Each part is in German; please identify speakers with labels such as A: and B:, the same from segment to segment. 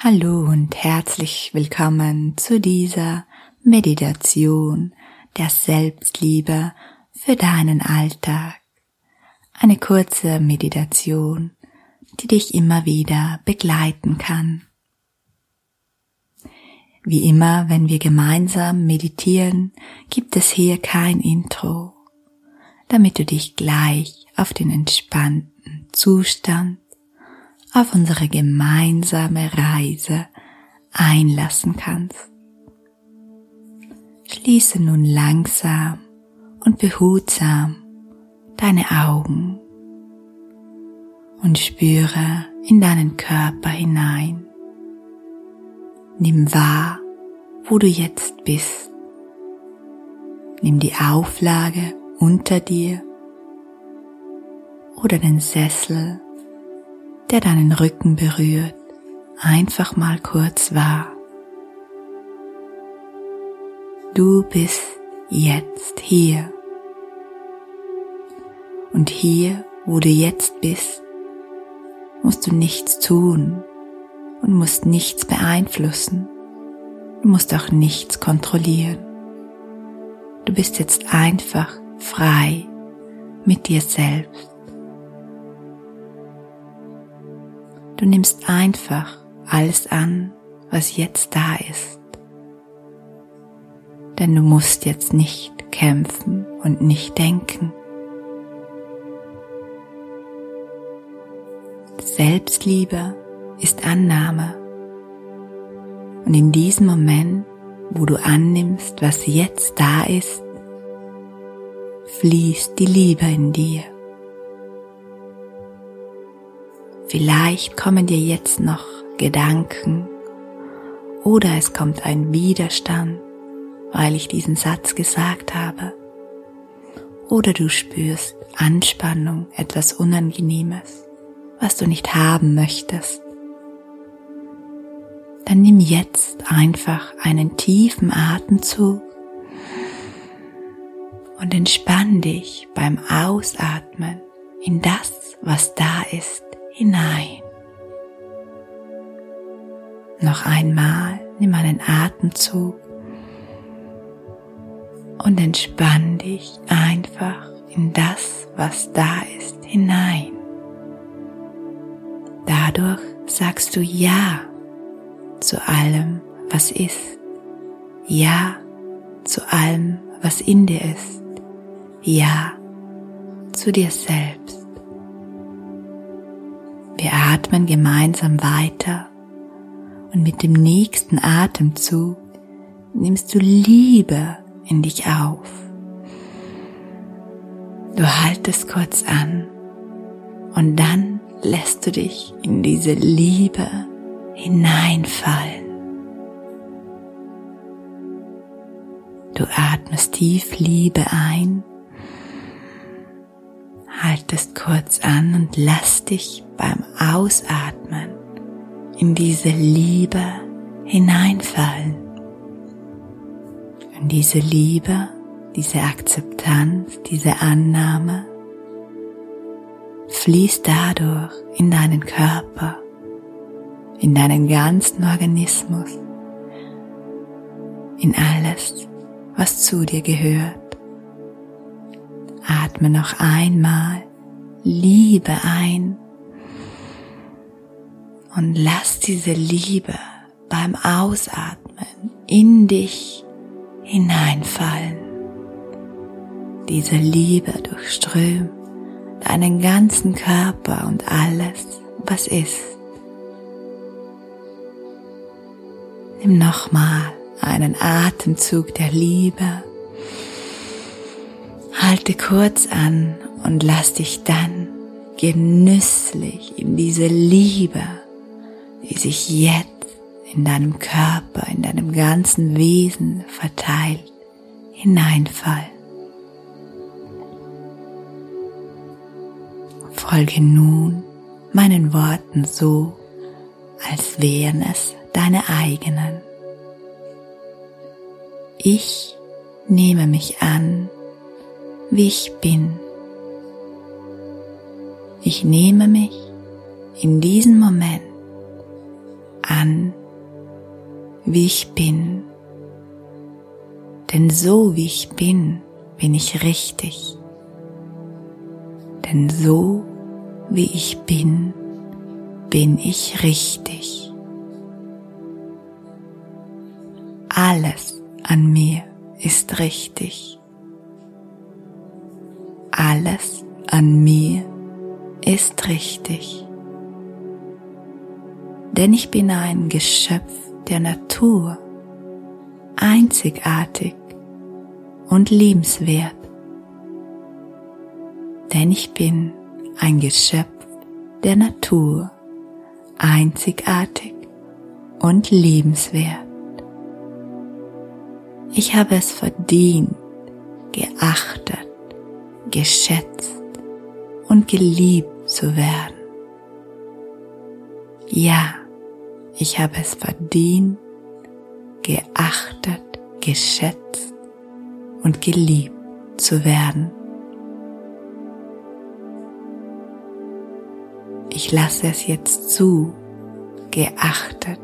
A: Hallo und herzlich willkommen zu dieser Meditation der Selbstliebe für deinen Alltag. Eine kurze Meditation, die dich immer wieder begleiten kann. Wie immer, wenn wir gemeinsam meditieren, gibt es hier kein Intro, damit du dich gleich auf den entspannten Zustand auf unsere gemeinsame Reise einlassen kannst. Schließe nun langsam und behutsam deine Augen und spüre in deinen Körper hinein. Nimm wahr, wo du jetzt bist. Nimm die Auflage unter dir oder den Sessel der deinen Rücken berührt, einfach mal kurz wahr. Du bist jetzt hier. Und hier, wo du jetzt bist, musst du nichts tun und musst nichts beeinflussen. Du musst auch nichts kontrollieren. Du bist jetzt einfach frei mit dir selbst. Du nimmst einfach alles an, was jetzt da ist. Denn du musst jetzt nicht kämpfen und nicht denken. Selbstliebe ist Annahme. Und in diesem Moment, wo du annimmst, was jetzt da ist, fließt die Liebe in dir. Vielleicht kommen dir jetzt noch Gedanken oder es kommt ein Widerstand, weil ich diesen Satz gesagt habe. Oder du spürst Anspannung, etwas Unangenehmes, was du nicht haben möchtest. Dann nimm jetzt einfach einen tiefen Atemzug und entspann dich beim Ausatmen in das, was da ist hinein. Noch einmal nimm einen Atemzug und entspann dich einfach in das, was da ist, hinein. Dadurch sagst du Ja zu allem, was ist. Ja zu allem, was in dir ist. Ja zu dir selbst. Wir atmen gemeinsam weiter und mit dem nächsten Atemzug nimmst du Liebe in dich auf. Du haltest kurz an und dann lässt du dich in diese Liebe hineinfallen. Du atmest tief Liebe ein haltest kurz an und lass dich beim Ausatmen in diese Liebe hineinfallen. In diese Liebe, diese Akzeptanz, diese Annahme fließt dadurch in deinen Körper, in deinen ganzen Organismus, in alles, was zu dir gehört. Atme noch einmal Liebe ein und lass diese Liebe beim Ausatmen in dich hineinfallen. Diese Liebe durchströmt deinen ganzen Körper und alles, was ist. Nimm nochmal einen Atemzug der Liebe Halte kurz an und lass dich dann genüsslich in diese Liebe, die sich jetzt in deinem Körper, in deinem ganzen Wesen verteilt, hineinfallen. Folge nun meinen Worten so, als wären es deine eigenen. Ich nehme mich an wie ich bin. Ich nehme mich in diesem Moment an, wie ich bin. Denn so wie ich bin, bin ich richtig. Denn so wie ich bin, bin ich richtig. Alles an mir ist richtig. Alles an mir ist richtig. Denn ich bin ein Geschöpf der Natur, einzigartig und liebenswert. Denn ich bin ein Geschöpf der Natur, einzigartig und liebenswert. Ich habe es verdient, geachtet, geschätzt und geliebt zu werden. Ja, ich habe es verdient, geachtet, geschätzt und geliebt zu werden. Ich lasse es jetzt zu, geachtet,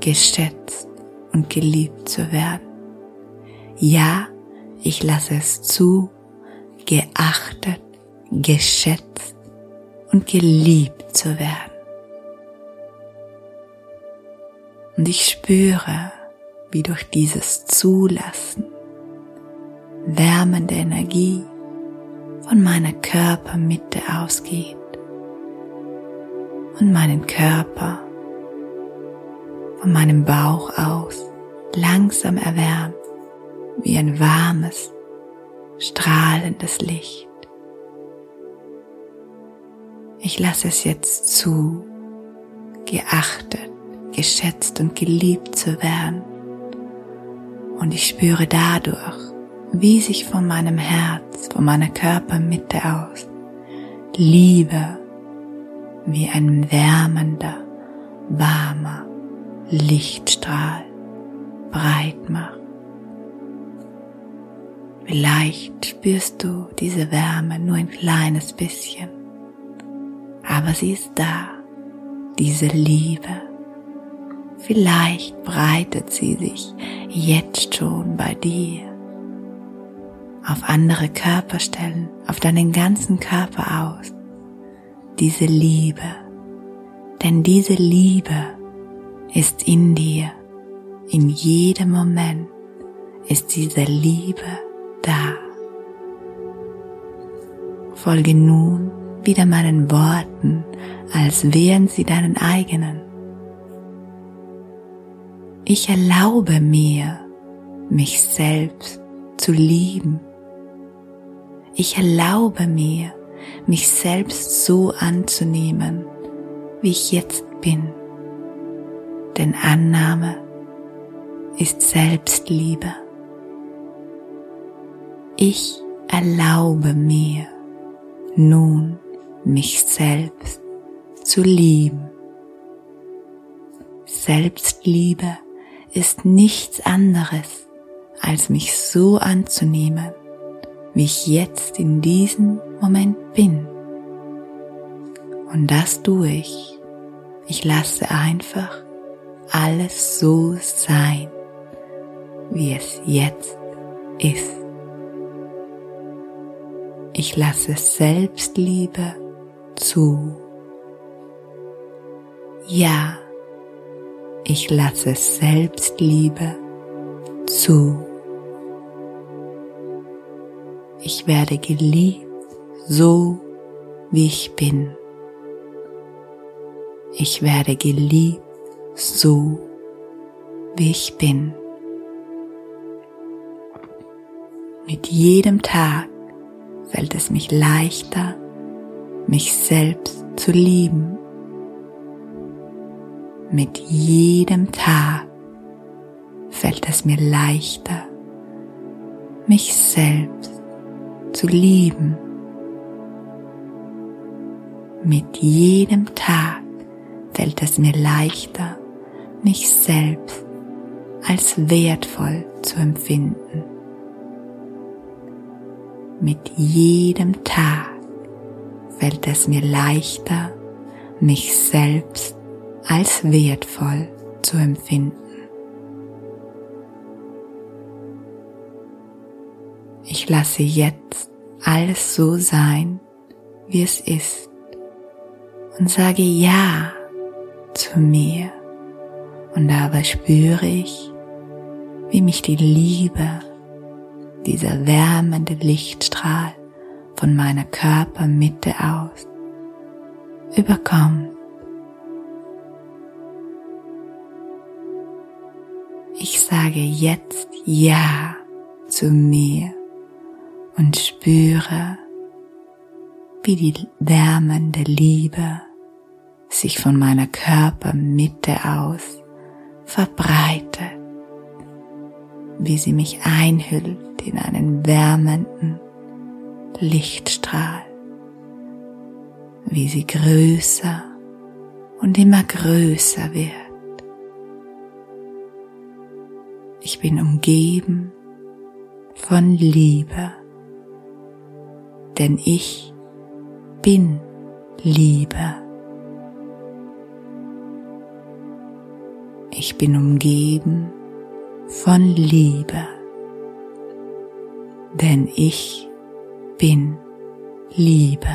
A: geschätzt und geliebt zu werden. Ja, ich lasse es zu, geachtet, geschätzt und geliebt zu werden. Und ich spüre, wie durch dieses Zulassen wärmende Energie von meiner Körpermitte ausgeht und meinen Körper von meinem Bauch aus langsam erwärmt wie ein warmes, strahlendes Licht. Ich lasse es jetzt zu, geachtet, geschätzt und geliebt zu werden. Und ich spüre dadurch, wie sich von meinem Herz, von meiner Körpermitte aus Liebe wie ein wärmender, warmer Lichtstrahl breit macht. Vielleicht spürst du diese Wärme nur ein kleines bisschen, aber sie ist da, diese Liebe. Vielleicht breitet sie sich jetzt schon bei dir auf andere Körperstellen, auf deinen ganzen Körper aus. Diese Liebe, denn diese Liebe ist in dir, in jedem Moment ist diese Liebe da. Folge nun wieder meinen Worten, als wären sie deinen eigenen. Ich erlaube mir, mich selbst zu lieben. Ich erlaube mir, mich selbst so anzunehmen, wie ich jetzt bin. Denn Annahme ist Selbstliebe. Ich erlaube mir nun mich selbst zu lieben. Selbstliebe ist nichts anderes, als mich so anzunehmen, wie ich jetzt in diesem Moment bin. Und das tue ich. Ich lasse einfach alles so sein, wie es jetzt ist. Ich lasse Selbstliebe zu. Ja, ich lasse Selbstliebe zu. Ich werde geliebt, so wie ich bin. Ich werde geliebt, so wie ich bin. Mit jedem Tag fällt es mich leichter, mich selbst zu lieben. Mit jedem Tag fällt es mir leichter, mich selbst zu lieben. Mit jedem Tag fällt es mir leichter, mich selbst als wertvoll zu empfinden mit jedem Tag fällt es mir leichter, mich selbst als wertvoll zu empfinden. Ich lasse jetzt alles so sein, wie es ist und sage Ja zu mir. Und dabei spüre ich, wie mich die Liebe, dieser wärmende Lichtstrahl von meiner Körpermitte aus überkommt. Ich sage jetzt Ja zu mir und spüre, wie die wärmende Liebe sich von meiner Körpermitte aus verbreitet, wie sie mich einhüllt in einen wärmenden Lichtstrahl, wie sie größer und immer größer wird. Ich bin umgeben von Liebe denn ich bin Liebe. Ich bin umgeben von Liebe, denn ich bin Liebe.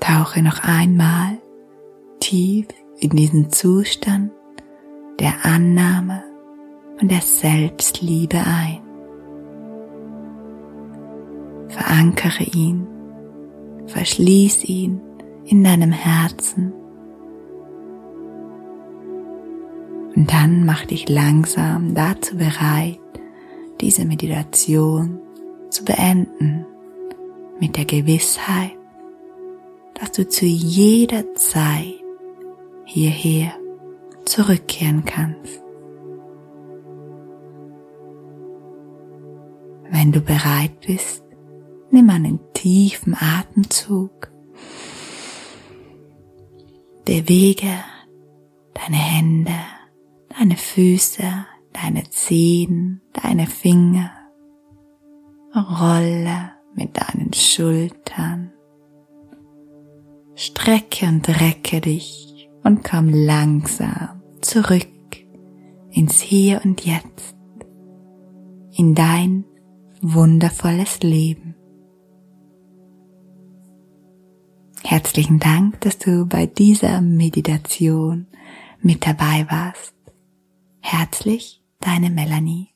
A: Tauche noch einmal tief in diesen Zustand der Annahme und der Selbstliebe ein. Verankere ihn, verschließ ihn in deinem Herzen und dann mach dich langsam dazu bereit, diese Meditation zu beenden mit der Gewissheit, dass du zu jeder Zeit hierher zurückkehren kannst. Wenn du bereit bist, nimm einen tiefen Atemzug. Bewege deine Hände, deine Füße, deine Zehen, deine Finger. Rolle mit deinen Schultern. Strecke und recke dich und komm langsam zurück ins Hier und Jetzt, in dein wundervolles Leben. Herzlichen Dank, dass du bei dieser Meditation mit dabei warst. Herzlich, deine Melanie.